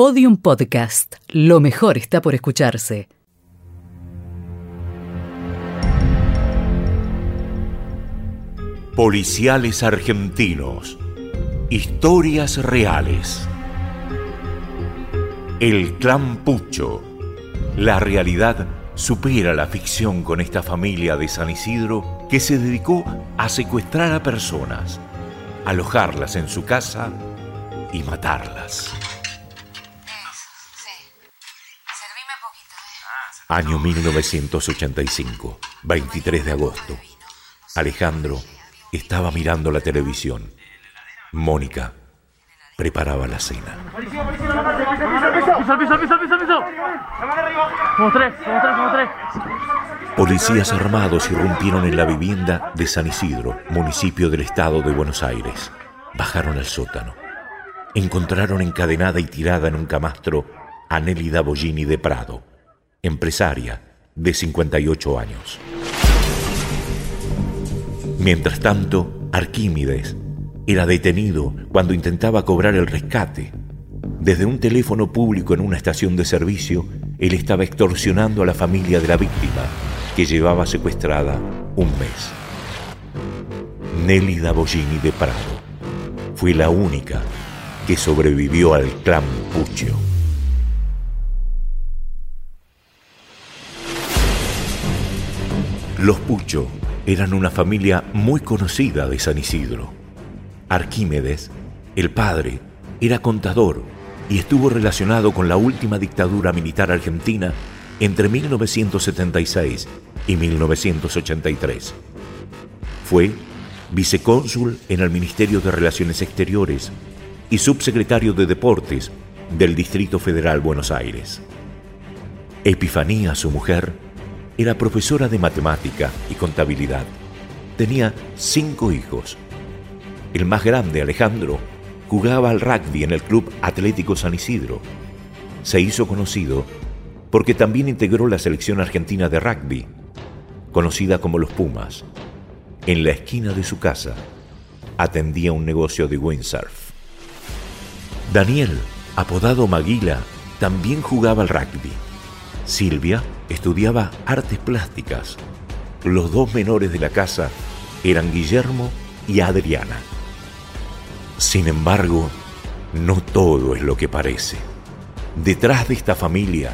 Podium Podcast. Lo mejor está por escucharse. Policiales argentinos. Historias reales. El clan Pucho. La realidad supera la ficción con esta familia de San Isidro que se dedicó a secuestrar a personas, alojarlas en su casa y matarlas. Año 1985, 23 de agosto. Alejandro estaba mirando la televisión. Mónica preparaba la cena. Policías armados irrumpieron en la vivienda de San Isidro, municipio del estado de Buenos Aires. Bajaron al sótano. Encontraron encadenada y tirada en un camastro a Nélida Bollini de Prado, empresaria de 58 años. Mientras tanto, Arquímedes era detenido cuando intentaba cobrar el rescate. Desde un teléfono público en una estación de servicio, él estaba extorsionando a la familia de la víctima, que llevaba secuestrada un mes. Nelly Bollini de Prado fue la única que sobrevivió al clan Puccio. Los Pucho eran una familia muy conocida de San Isidro. Arquímedes, el padre, era contador y estuvo relacionado con la última dictadura militar argentina entre 1976 y 1983. Fue vicecónsul en el Ministerio de Relaciones Exteriores y subsecretario de Deportes del Distrito Federal Buenos Aires. Epifanía, su mujer, era profesora de matemática y contabilidad. Tenía cinco hijos. El más grande, Alejandro, jugaba al rugby en el Club Atlético San Isidro. Se hizo conocido porque también integró la selección argentina de rugby, conocida como los Pumas. En la esquina de su casa atendía un negocio de windsurf. Daniel, apodado Maguila, también jugaba al rugby. Silvia estudiaba artes plásticas. Los dos menores de la casa eran Guillermo y Adriana. Sin embargo, no todo es lo que parece. Detrás de esta familia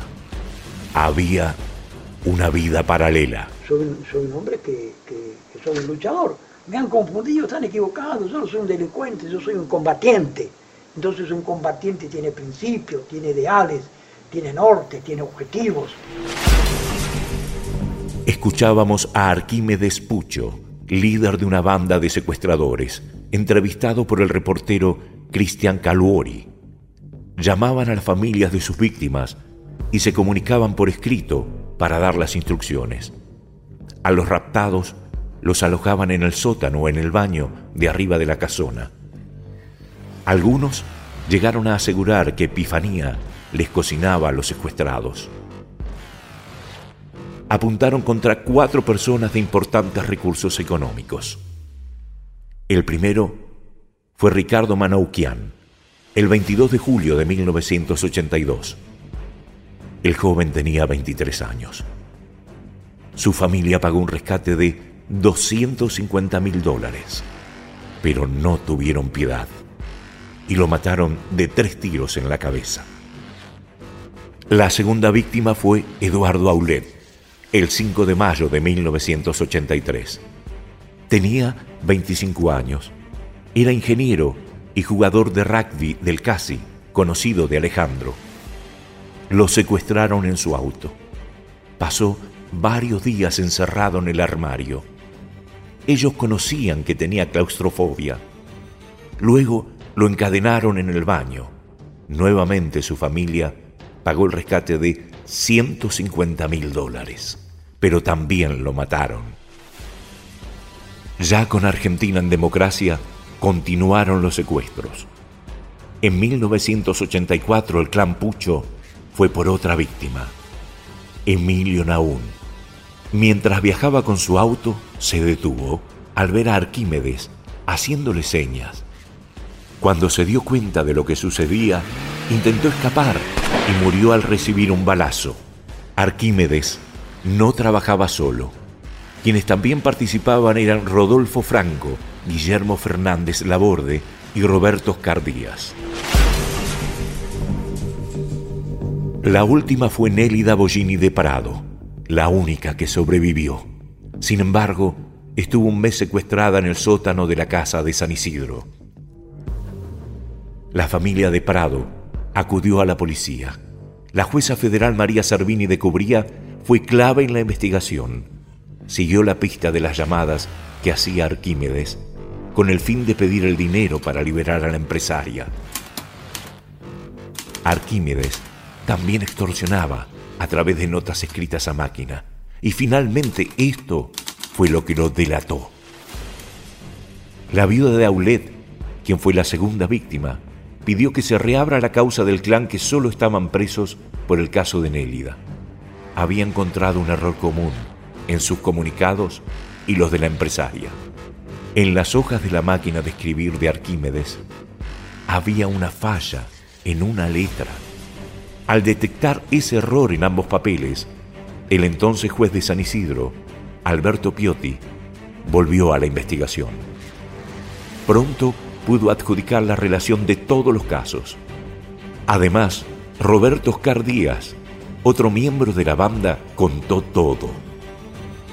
había una vida paralela. Soy, un hombre que, soy un luchador. Me han confundido, están equivocados. Yo no soy un delincuente, yo soy un combatiente. Entonces un combatiente tiene principios, tiene ideales, tiene norte, tiene objetivos. Escuchábamos a Arquímedes Pucho, líder de una banda de secuestradores, entrevistado por el reportero Cristian Caluori. Llamaban a las familias de sus víctimas y se comunicaban por escrito para dar las instrucciones. A los raptados los alojaban en el sótano o en el baño de arriba de la casona. Algunos llegaron a asegurar que Epifanía les cocinaba a los secuestrados. Apuntaron contra cuatro personas de importantes recursos económicos. El primero fue Ricardo Manoukian, el 22 de julio de 1982. El joven tenía 23 años. Su familia pagó un rescate de 250 mil dólares, pero no tuvieron piedad y lo mataron de tres tiros en la cabeza. La segunda víctima fue Eduardo Aulet, el 5 de mayo de 1983. Tenía 25 años, era ingeniero y jugador de rugby del CASI, conocido de Alejandro. Lo secuestraron en su auto. Pasó varios días encerrado en el armario. Ellos conocían que tenía claustrofobia. Luego lo encadenaron en el baño. Nuevamente su familia pagó el rescate de 150 mil dólares, pero también lo mataron. Ya con Argentina en democracia, continuaron los secuestros. En 1984 el clan Pucho fue por otra víctima, Emilio Naún. Mientras viajaba con su auto, se detuvo al ver a Arquímedes haciéndole señas. Cuando se dio cuenta de lo que sucedía, intentó escapar y murió al recibir un balazo. Arquímedes no trabajaba solo. Quienes también participaban eran Rodolfo Franco, Guillermo Fernández Laborde y Roberto Oscar. La última fue Nélida Bollini de Parado, la única que sobrevivió. Sin embargo, estuvo un mes secuestrada en el sótano de la casa de San Isidro. La familia de Prado acudió a la policía. La jueza federal María Servini de Cubría fue clave en la investigación. Siguió la pista de las llamadas que hacía Arquímedes con el fin de pedir el dinero para liberar a la empresaria. Arquímedes también extorsionaba a través de notas escritas a máquina. Y finalmente esto fue lo que lo delató. La viuda de Aulet, quien fue la segunda víctima, pidió que se reabra la causa del clan que solo estaban presos por el caso de Nélida. Había encontrado un error común en sus comunicados y los de la empresaria. En las hojas de la máquina de escribir de Arquímedes había una falla en una letra al detectar ese error en ambos papeles, el entonces juez de San Isidro, Alberto Piotti, volvió a la investigación. Pronto pudo adjudicar la relación de todos los casos. Además, Roberto Oscar Díaz, otro miembro de la banda, contó todo.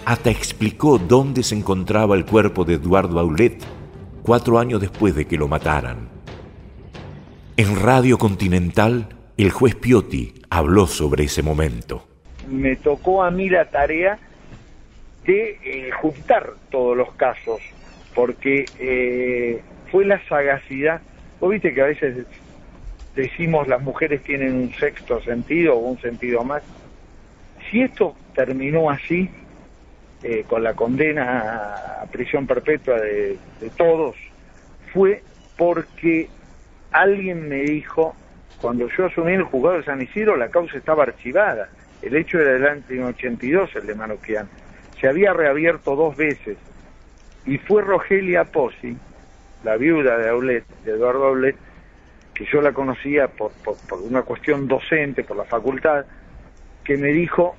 Hasta explicó dónde se encontraba el cuerpo de Eduardo Aulet cuatro años después de que lo mataran. En Radio Continental, el juez Piotti habló sobre ese momento. Me tocó a mí la tarea de eh, juntar todos los casos, porque eh, fue la sagacidad. Vos viste que a veces decimos las mujeres tienen un sexto sentido o un sentido más. Si esto terminó así, eh, con la condena a prisión perpetua de todos, fue porque alguien me dijo cuando yo asumí el juzgado de San Isidro, la causa estaba archivada. El hecho era del año 82, el de Manuquian. Se había reabierto dos veces. Y fue Rogelia Pozzi, la viuda de Aulet, de Eduardo Aulet, que yo la conocía por, por una cuestión docente, por la facultad, que me dijo,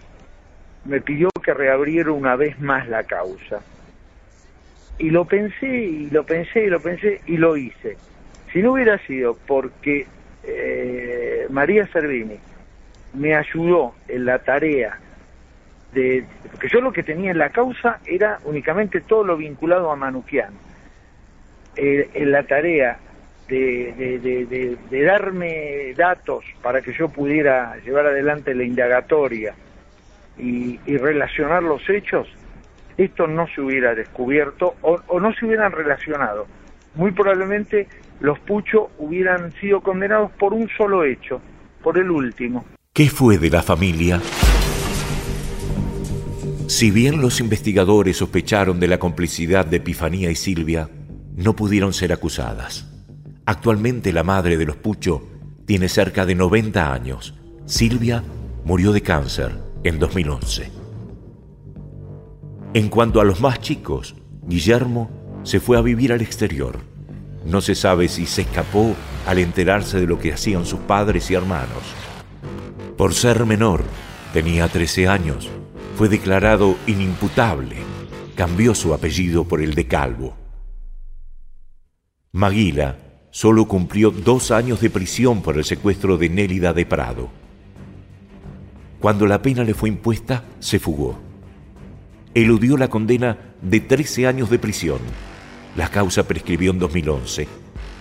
me pidió que reabriera una vez más la causa. Y lo pensé, y lo pensé, y lo pensé, y lo hice. Si no hubiera sido porque eh, María Servini me ayudó en la tarea de, porque yo lo que tenía en la causa era únicamente todo lo vinculado a Manuquian. Eh, en la tarea de, darme datos para que yo pudiera llevar adelante la indagatoria y, relacionar los hechos, esto no se hubiera descubierto o no se hubieran relacionado. Muy probablemente los Pucho hubieran sido condenados por un solo hecho, por el último. ¿Qué fue de la familia? Si bien los investigadores sospecharon de la complicidad de Epifanía y Silvia, no pudieron ser acusadas. Actualmente la madre de los Pucho tiene cerca de 90 años. Silvia murió de cáncer en 2011. En cuanto a los más chicos, Guillermo se fue a vivir al exterior no se sabe si se escapó al enterarse de lo que hacían sus padres y hermanos. Por ser menor, tenía 13 años, fue declarado inimputable. Cambió su apellido por el de Calvo. Maguila solo cumplió dos años de prisión por el secuestro de Nélida de Prado. Cuando la pena le fue impuesta, se fugó. Eludió la condena de 13 años de prisión la causa prescribió en 2011.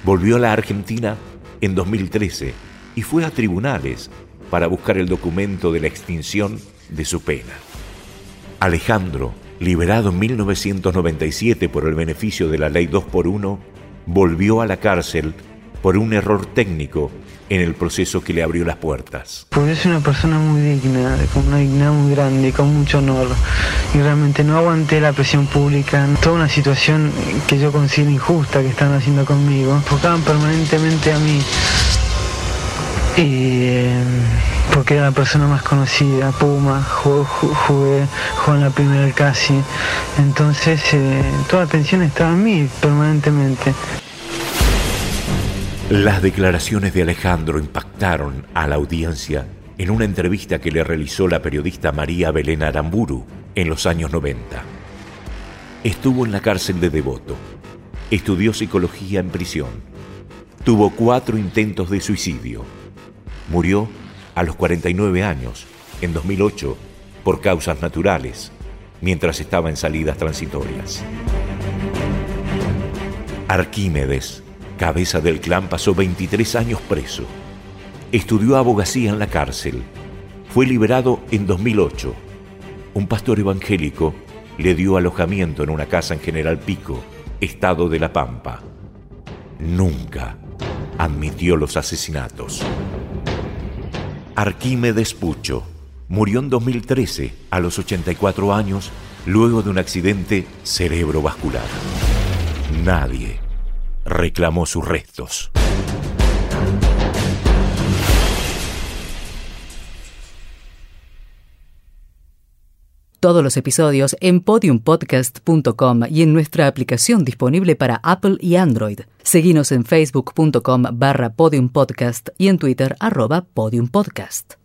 Volvió a la Argentina en 2013 y fue a tribunales para buscar el documento de la extinción de su pena. Alejandro, liberado en 1997 por el beneficio de la ley 2 por 1, volvió a la cárcel por un error técnico en el proceso que le abrió las puertas. Porque es una persona muy digna, con una dignidad muy grande, con mucho honor. Y realmente no aguanté la presión pública, toda una situación que yo considero injusta que están haciendo conmigo. Enfocaban permanentemente a mí. Y, porque era la persona más conocida, Puma, jugué, jugué, en la primera casi. Entonces eh, toda la atención estaba en mí permanentemente. Las declaraciones de Alejandro impactaron a la audiencia en una entrevista que le realizó la periodista María Belén Aramburu en los años 90. Estuvo en la cárcel de Devoto. Estudió psicología en prisión. Tuvo cuatro intentos de suicidio. Murió a los 49 años, en 2008, por causas naturales, mientras estaba en salidas transitorias. Arquímedes, cabeza del clan, pasó 23 años preso. Estudió abogacía en la cárcel. Fue liberado en 2008. Un pastor evangélico le dio alojamiento en una casa en General Pico, estado de La Pampa. Nunca admitió los asesinatos. Arquímedes Pucho murió en 2013 a los 84 años luego de un accidente cerebrovascular. Nadie reclamó sus restos. Todos los episodios en podiumpodcast.com y en nuestra aplicación disponible para Apple y Android. Seguimos en facebook.com barra podiumpodcast y en Twitter arroba podiumpodcast.